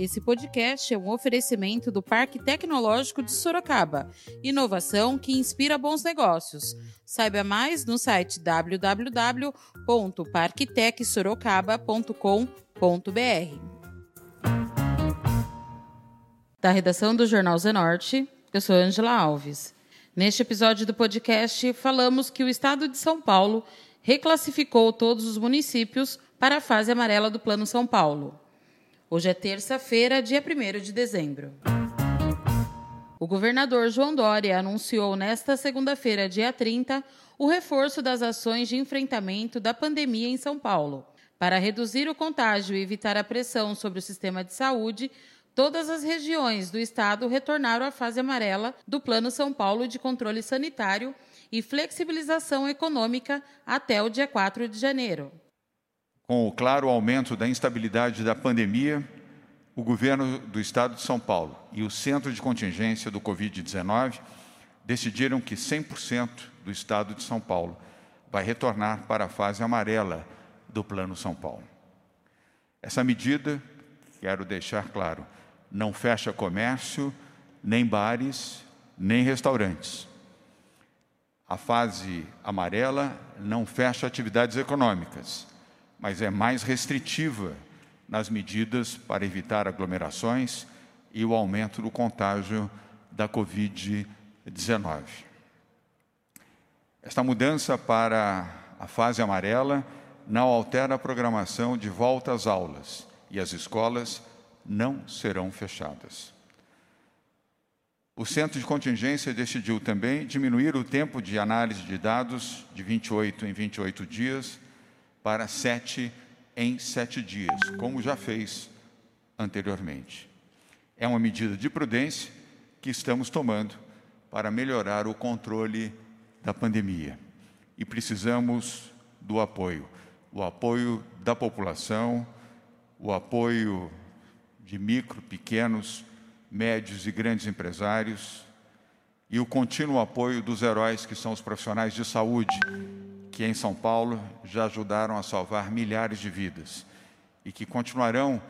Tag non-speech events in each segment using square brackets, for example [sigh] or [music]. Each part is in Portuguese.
Esse podcast é um oferecimento do Parque Tecnológico de Sorocaba. Inovação que inspira bons negócios. Saiba mais no site www.parktecsorocaba.com.br. Da redação do Jornal Zenorte, eu sou Angela Alves. Neste episódio do podcast, falamos que o estado de São Paulo reclassificou todos os municípios para a fase amarela do Plano São Paulo. Hoje é terça-feira, dia 1 de dezembro. O governador João Dória anunciou nesta segunda-feira, dia 30, o reforço das ações de enfrentamento da pandemia em São Paulo. Para reduzir o contágio e evitar a pressão sobre o sistema de saúde, todas as regiões do estado retornaram à fase amarela do Plano São Paulo de controle sanitário e flexibilização econômica até o dia 4 de janeiro. Com o claro aumento da instabilidade da pandemia, o governo do estado de São Paulo e o Centro de Contingência do Covid-19 decidiram que 100% do estado de São Paulo vai retornar para a fase amarela do Plano São Paulo. Essa medida, quero deixar claro, não fecha comércio, nem bares, nem restaurantes. A fase amarela não fecha atividades econômicas, mas é mais restritiva nas medidas para evitar aglomerações e o aumento do contágio da Covid-19. Esta mudança para a fase amarela não altera a programação de volta às aulas e as escolas não serão fechadas. O centro de contingência decidiu também diminuir o tempo de análise de dados de 28 em 28 dias para 7 em 7 dias, como já fez anteriormente. É uma medida de prudência que estamos tomando para melhorar o controle da pandemia. E precisamos do apoio, o apoio da população, o apoio de micro, pequenos médios e grandes empresários e o contínuo apoio dos heróis que são os profissionais de saúde, que em São Paulo já ajudaram a salvar milhares de vidas e que continuarão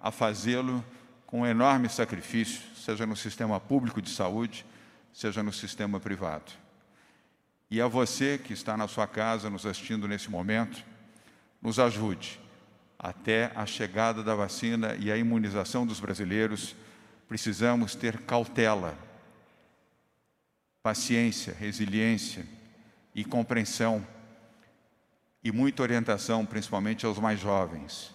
a fazê-lo com um enorme sacrifício, seja no sistema público de saúde, seja no sistema privado. E a você que está na sua casa nos assistindo nesse momento, nos ajude até a chegada da vacina e a imunização dos brasileiros precisamos ter cautela, paciência, resiliência e compreensão e muita orientação, principalmente aos mais jovens,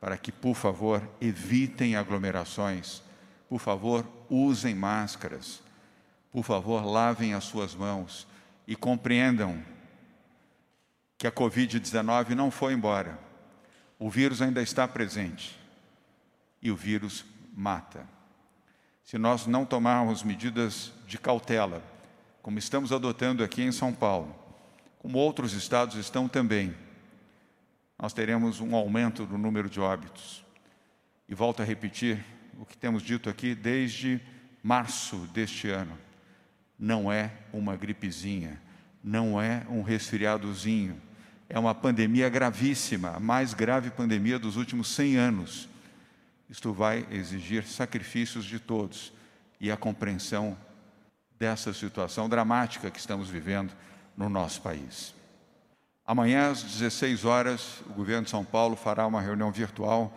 para que, por favor, evitem aglomerações, por favor, usem máscaras, por favor, lavem as suas mãos e compreendam que a Covid-19 não foi embora. O vírus ainda está presente e o vírus mata. Se nós não tomarmos medidas de cautela, como estamos adotando aqui em São Paulo, como outros estados estão também, nós teremos um aumento do número de óbitos. E volto a repetir o que temos dito aqui desde março deste ano. Não é uma gripezinha, não é um resfriadozinho, é uma pandemia gravíssima, a mais grave pandemia dos últimos 100 anos isto vai exigir sacrifícios de todos e a compreensão dessa situação dramática que estamos vivendo no nosso país. Amanhã, às 16 horas, o governo de São Paulo fará uma reunião virtual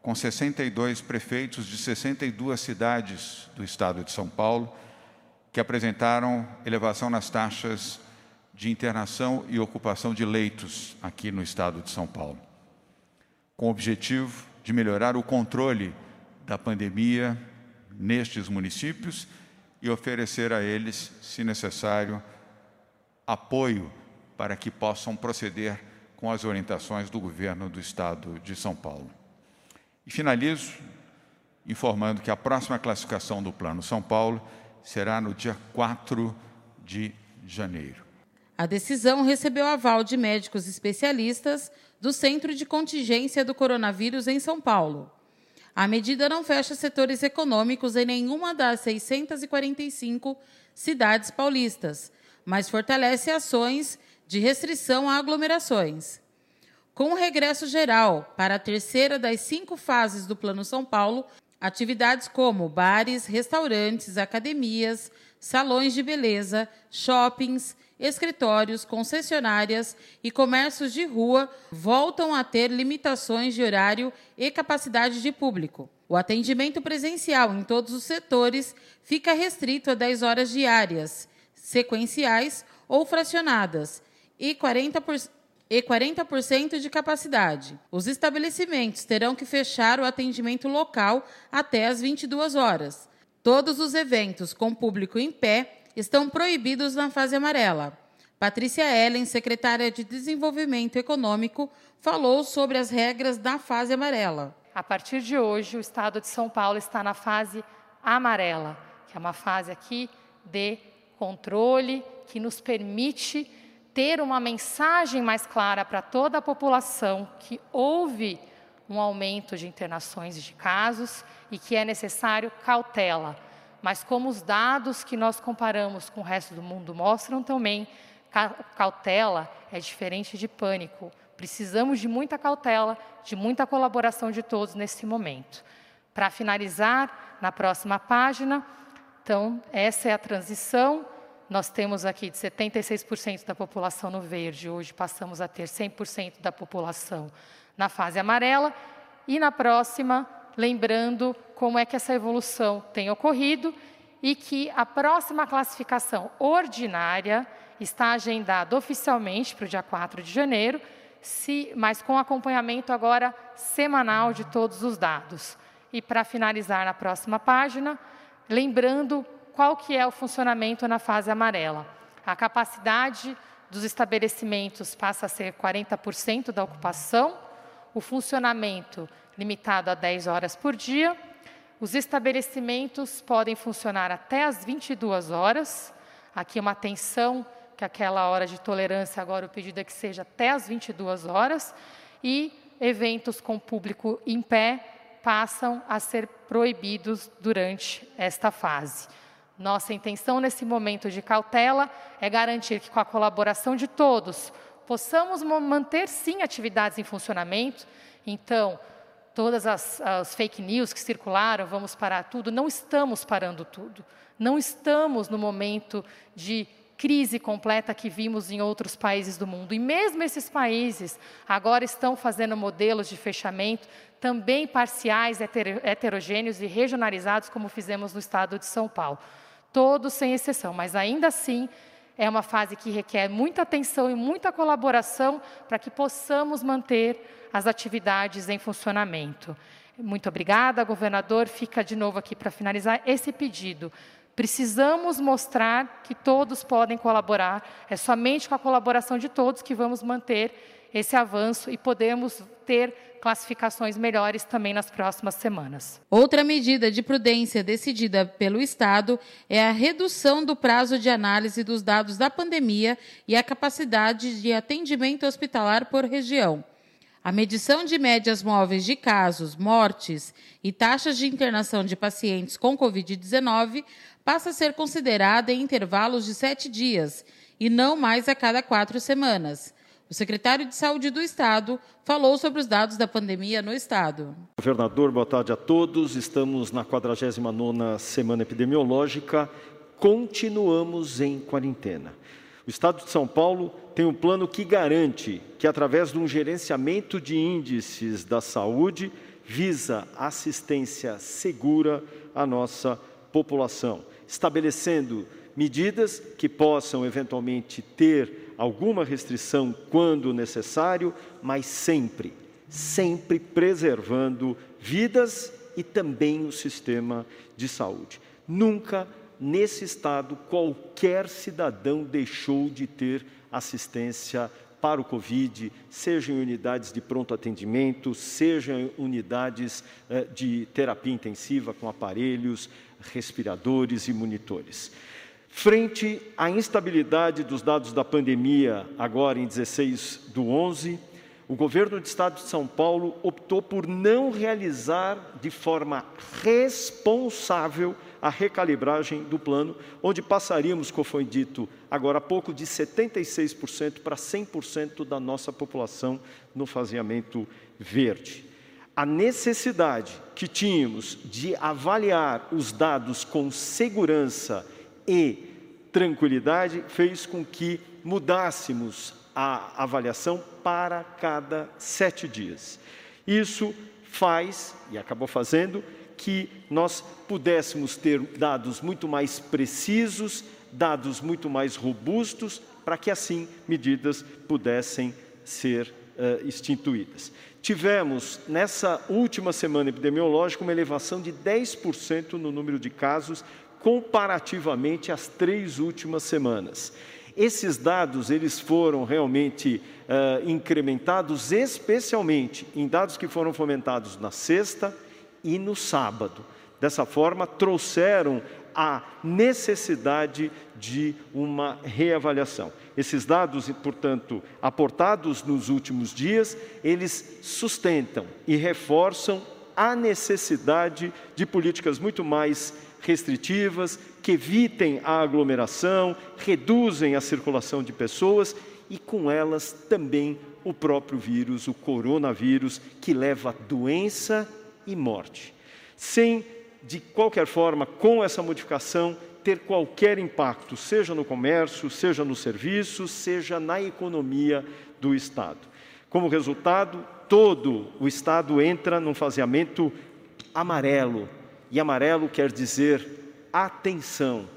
com 62 prefeitos de 62 cidades do estado de São Paulo que apresentaram elevação nas taxas de internação e ocupação de leitos aqui no estado de São Paulo, com o objetivo de melhorar o controle da pandemia nestes municípios e oferecer a eles, se necessário, apoio para que possam proceder com as orientações do governo do estado de São Paulo. E finalizo informando que a próxima classificação do Plano São Paulo será no dia 4 de janeiro. A decisão recebeu aval de médicos especialistas do Centro de Contingência do Coronavírus em São Paulo. A medida não fecha setores econômicos em nenhuma das 645 cidades paulistas, mas fortalece ações de restrição a aglomerações. Com o regresso geral para a terceira das cinco fases do Plano São Paulo, Atividades como bares, restaurantes, academias, salões de beleza, shoppings, escritórios, concessionárias e comércios de rua voltam a ter limitações de horário e capacidade de público. O atendimento presencial em todos os setores fica restrito a 10 horas diárias, sequenciais ou fracionadas, e 40%, e 40% de capacidade. Os estabelecimentos terão que fechar o atendimento local até às 22 horas. Todos os eventos com público em pé estão proibidos na fase amarela. Patrícia Ellen, secretária de Desenvolvimento Econômico, falou sobre as regras da fase amarela. A partir de hoje, o estado de São Paulo está na fase amarela, que é uma fase aqui de controle que nos permite ter uma mensagem mais clara para toda a população que houve um aumento de internações e de casos e que é necessário cautela. Mas como os dados que nós comparamos com o resto do mundo mostram também, cautela é diferente de pânico. Precisamos de muita cautela, de muita colaboração de todos nesse momento. Para finalizar, na próxima página, então, essa é a transição. Nós temos aqui de 76% da população no verde, hoje passamos a ter 100% da população na fase amarela. E na próxima, lembrando como é que essa evolução tem ocorrido e que a próxima classificação ordinária está agendada oficialmente para o dia 4 de janeiro, se, mas com acompanhamento agora semanal de todos os dados. E para finalizar na próxima página, lembrando qual que é o funcionamento na fase amarela. A capacidade dos estabelecimentos passa a ser 40% da ocupação, o funcionamento limitado a 10 horas por dia. Os estabelecimentos podem funcionar até as 22 horas. Aqui uma atenção que aquela hora de tolerância agora o pedido é que seja até as 22 horas. E eventos com público em pé passam a ser proibidos durante esta fase. Nossa intenção nesse momento de cautela é garantir que, com a colaboração de todos, possamos manter sim atividades em funcionamento. Então, todas as, as, fake news que circularam, vamos parar tudo, não estamos parando tudo. Não estamos no momento de crise completa que vimos em outros países do mundo. E mesmo esses países agora estão fazendo modelos de fechamento também parciais, heterogêneos e regionalizados, como fizemos no estado de São Paulo. Todos sem exceção, mas ainda assim é uma fase que requer muita atenção e muita colaboração para que possamos manter as atividades em funcionamento. Muito obrigada, governador. Fica de novo aqui para finalizar esse pedido. Precisamos mostrar que todos podem colaborar. É somente com a colaboração de todos que vamos manter esse avanço e podemos ter classificações melhores também nas próximas semanas. Outra medida de prudência decidida pelo Estado é a redução do prazo de análise dos dados da pandemia e a capacidade de atendimento hospitalar por região. A medição de médias móveis de casos, mortes e taxas de internação de pacientes com Covid-19 passa a ser considerada em intervalos de sete dias e não mais a cada quatro semanas. O secretário de Saúde do Estado falou sobre os dados da pandemia no Estado. Governador, boa tarde a todos. Estamos na 49ª semana epidemiológica. Continuamos em quarentena. O Estado de São Paulo tem um plano que garante que, através de um gerenciamento de índices da saúde, visa assistência segura à nossa população, estabelecendo medidas que possam eventualmente ter alguma restrição quando necessário, mas sempre, sempre preservando vidas e também o sistema de saúde. Nunca nesse estado qualquer cidadão deixou de ter assistência para o Covid, seja em unidades de pronto atendimento, seja em unidades eh, de terapia intensiva com aparelhos, respiradores e monitores. Frente à instabilidade dos dados da pandemia, agora em 16 do 11, o governo do estado de São Paulo optou por não realizar de forma responsável a recalibragem do plano, onde passaríamos, como foi dito agora há pouco, de 76% para 100% da nossa população no faseamento verde. A necessidade que tínhamos de avaliar os dados com segurança e tranquilidade fez com que mudássemos a avaliação para cada sete dias. Isso faz, e acabou fazendo, que nós pudéssemos ter dados muito mais precisos, dados muito mais robustos, para que assim medidas pudessem ser uh, instituídas. Tivemos, nessa última semana epidemiológica, uma elevação de 10% no número de casos comparativamente às três últimas semanas. Esses dados eles foram realmente uh, incrementados, especialmente em dados que foram fomentados na sexta e no sábado. Dessa forma, trouxeram a necessidade de uma reavaliação. Esses dados, portanto, aportados nos últimos dias, eles sustentam e reforçam a necessidade de políticas muito mais restritivas, que evitem a aglomeração, reduzem a circulação de pessoas e com elas também o próprio vírus, o coronavírus, que leva doença e morte. Sem, de qualquer forma, com essa modificação, ter qualquer impacto, seja no comércio, seja no serviço, seja na economia do Estado. Como resultado, todo o Estado entra num faseamento amarelo, e amarelo quer dizer atenção,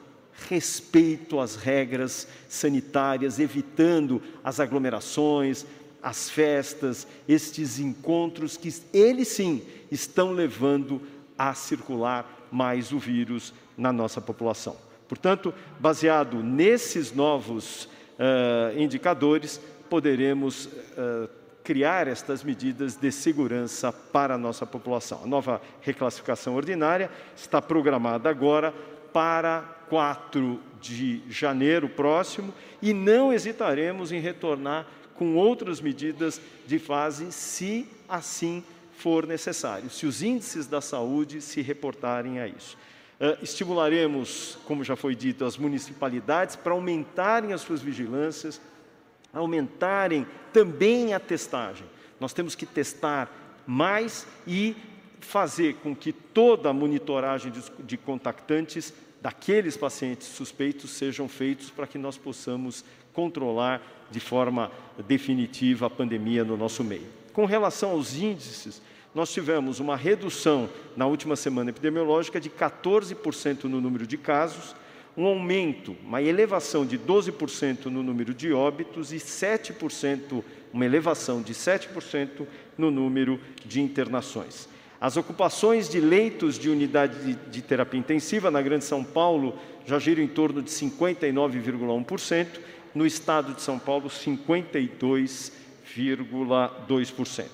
respeito às regras sanitárias, evitando as aglomerações, as festas, estes encontros que eles sim estão levando a circular mais o vírus na nossa população. Portanto, baseado nesses novos uh, indicadores, poderemos uh, criar estas medidas de segurança para a nossa população. A nova reclassificação ordinária está programada agora para 4 de janeiro próximo e não hesitaremos em retornar com outras medidas de fase, se assim for necessário, se os índices da saúde se reportarem a isso. Uh, estimularemos, como já foi dito, as municipalidades para aumentarem as suas vigilâncias, aumentarem também a testagem. Nós temos que testar mais e fazer com que toda a monitoragem de, de contactantes daqueles pacientes suspeitos sejam feitos para que nós possamos controlar de forma definitiva a pandemia no nosso meio. Com relação aos índices, nós tivemos uma redução na última semana epidemiológica de 14% no número de casos, um aumento, uma elevação de 12% no número de óbitos e 7%, uma elevação de 7% no número de internações. As ocupações de leitos de unidade de, terapia intensiva na Grande São Paulo já giram em torno de 59,1%, no estado de São Paulo, 52,2%.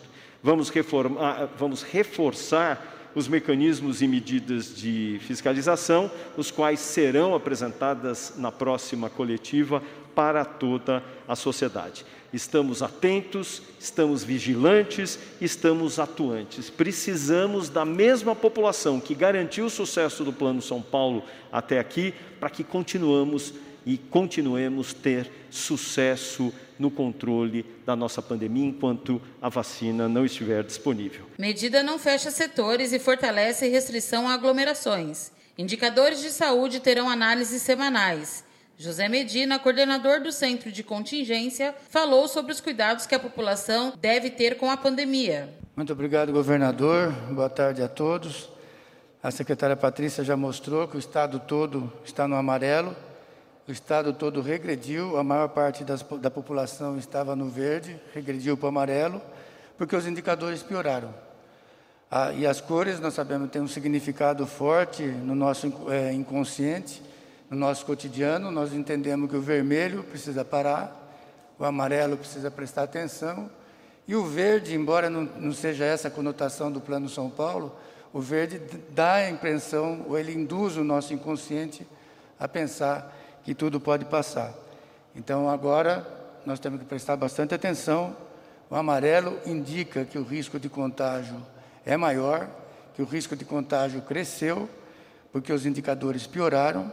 Vamos, reformar, vamos reforçar os mecanismos e medidas de fiscalização, os quais serão apresentadas na próxima coletiva para toda a sociedade. Estamos atentos, estamos vigilantes, estamos atuantes. Precisamos da mesma população que garantiu o sucesso do Plano São Paulo até aqui, para que continuamos e continuemos ter sucesso no controle da nossa pandemia enquanto a vacina não estiver disponível. Medida não fecha setores e fortalece restrição a aglomerações. Indicadores de saúde terão análises semanais. José Medina, coordenador do Centro de Contingência, falou sobre os cuidados que a população deve ter com a pandemia. Muito obrigado, governador. Boa tarde a todos. A secretária Patrícia já mostrou que o estado todo está no amarelo o estado todo regrediu, a maior parte das, da população estava no verde, regrediu para o amarelo, porque os indicadores pioraram. Ah, e as cores, nós sabemos, têm um significado forte no nosso é, inconsciente, no nosso cotidiano. Nós entendemos que o vermelho precisa parar, o amarelo precisa prestar atenção, e o verde, embora não, não seja essa a conotação do Plano São Paulo, o verde dá a impressão, ou ele induz o nosso inconsciente a pensar que tudo pode passar. Então agora nós temos que prestar bastante atenção. O amarelo indica que o risco de contágio é maior, que o risco de contágio cresceu, porque os indicadores pioraram,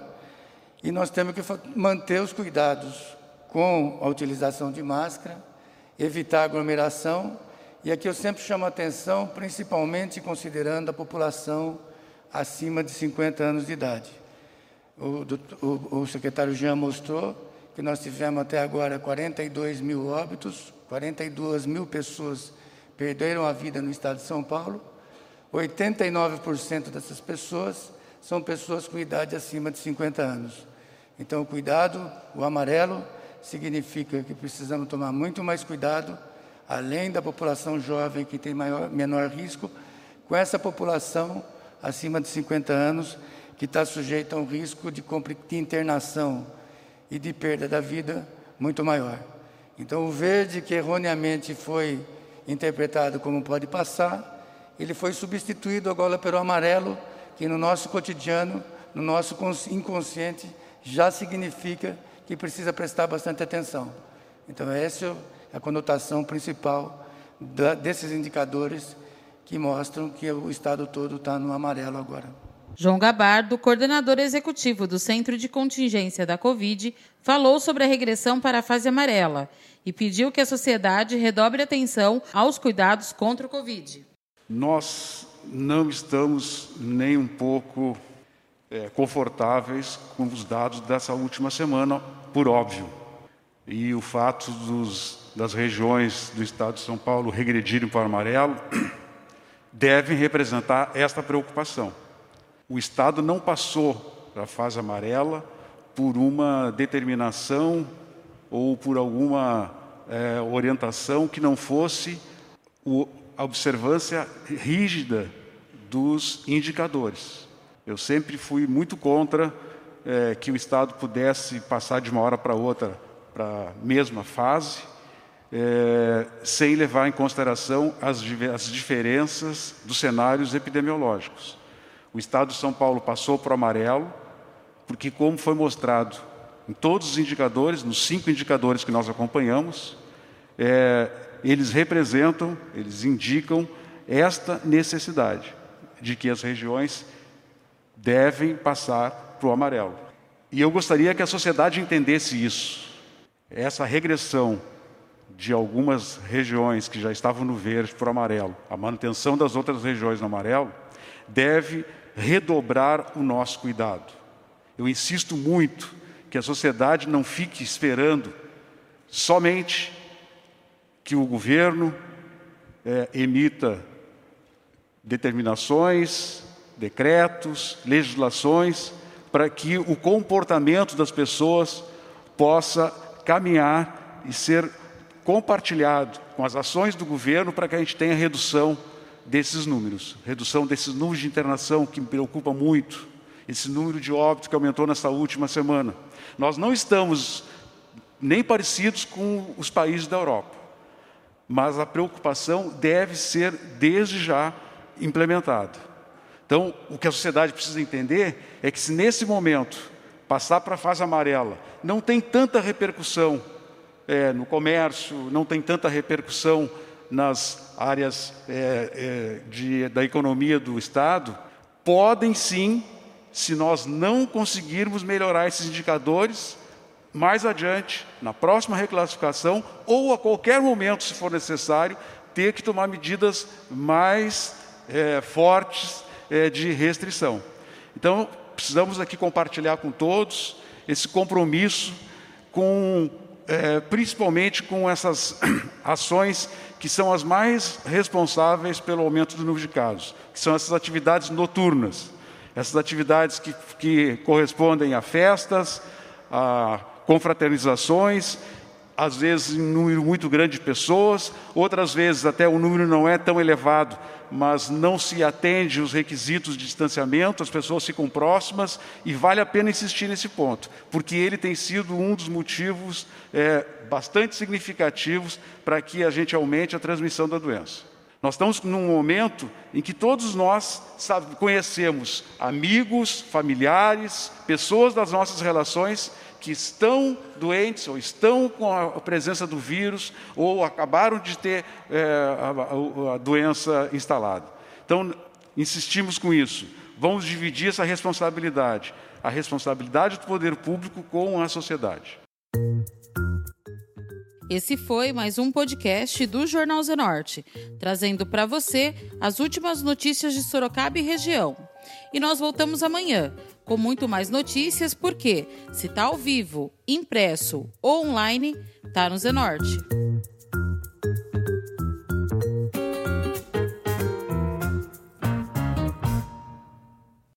e nós temos que manter os cuidados com a utilização de máscara, evitar aglomeração E aqui eu sempre chamo a atenção, principalmente considerando a população acima de 50 anos de idade. O, o, o secretário Jean mostrou que nós tivemos até agora 42 mil óbitos, 42 mil pessoas perderam a vida no estado de São Paulo. 89% dessas pessoas são pessoas com idade acima de 50 anos. Então, cuidado, o amarelo significa que precisamos tomar muito mais cuidado, além da população jovem que tem maior, menor risco, com essa população acima de 50 anos que está sujeita a um risco de, de internação e de perda da vida muito maior. Então, o verde, que erroneamente foi interpretado como pode passar, ele foi substituído agora pelo amarelo, que no nosso cotidiano, no nosso inconsciente, já significa que precisa prestar bastante atenção. Então, essa é a conotação principal da, desses indicadores que mostram que o estado todo está no amarelo agora. João Gabardo, coordenador executivo do Centro de Contingência da Covid, falou sobre a regressão para a fase amarela e pediu que a sociedade redobre atenção aos cuidados contra o Covid. Nós não estamos nem um pouco é, confortáveis com os dados dessa última semana, por óbvio. E o fato dos, das regiões do estado de São Paulo regredirem para o amarelo [clears throat] devem representar esta preocupação. O Estado não passou para a fase amarela por uma determinação ou por alguma é, orientação que não fosse o, a observância rígida dos indicadores. Eu sempre fui muito contra é, que o Estado pudesse passar de uma hora para outra para a mesma fase, é, sem levar em consideração as, as diferenças dos cenários epidemiológicos. O estado de São Paulo passou para o amarelo, porque, como foi mostrado em todos os indicadores, nos cinco indicadores que nós acompanhamos, é, eles representam, eles indicam esta necessidade de que as regiões devem passar para o amarelo. E eu gostaria que a sociedade entendesse isso. Essa regressão de algumas regiões que já estavam no verde para o amarelo, a manutenção das outras regiões no amarelo, deve redobrar o nosso cuidado. Eu insisto muito que a sociedade não fique esperando somente que o governo é, emita determinações, decretos, legislações, para que o comportamento das pessoas possa caminhar e ser compartilhado com as ações do governo para que a gente tenha redução desses números, redução desses números de internação que me preocupa muito, esse número de óbitos que aumentou nessa última semana. Nós não estamos nem parecidos com os países da Europa, mas a preocupação deve ser desde já implementada. Então, o que a sociedade precisa entender é que se nesse momento passar para a fase amarela não tem tanta repercussão é, no comércio, não tem tanta repercussão nas áreas é, é, de, da economia do Estado, podem sim, se nós não conseguirmos melhorar esses indicadores, mais adiante, na próxima reclassificação, ou a qualquer momento, se for necessário, ter que tomar medidas mais é, fortes de restrição. Então, precisamos aqui compartilhar com todos esse compromisso com principalmente com essas [clears throat] ações que são as mais responsáveis pelo aumento do número de casos, que são essas atividades noturnas, essas atividades que, que correspondem a festas, a confraternizações, às vezes em número muito grande de pessoas, outras vezes até o número não é tão elevado, mas não se atende os requisitos de distanciamento, as pessoas ficam próximas e vale a pena insistir nesse ponto, porque ele tem sido um dos motivos é, bastante significativos para que a gente aumente a transmissão da doença. Nós estamos num momento em que todos nós sabe, conhecemos amigos, familiares, pessoas das nossas relações que estão doentes ou estão com a presença do vírus ou acabaram de ter é, a, a doença instalada. Então, insistimos com isso. Vamos dividir essa responsabilidade, a responsabilidade do poder público com a sociedade. Esse foi mais um podcast do Jornal Zenorte, trazendo para você as últimas notícias de Sorocaba e região. E nós voltamos amanhã com muito mais notícias, porque se está ao vivo, impresso ou online, tá no Zenorte.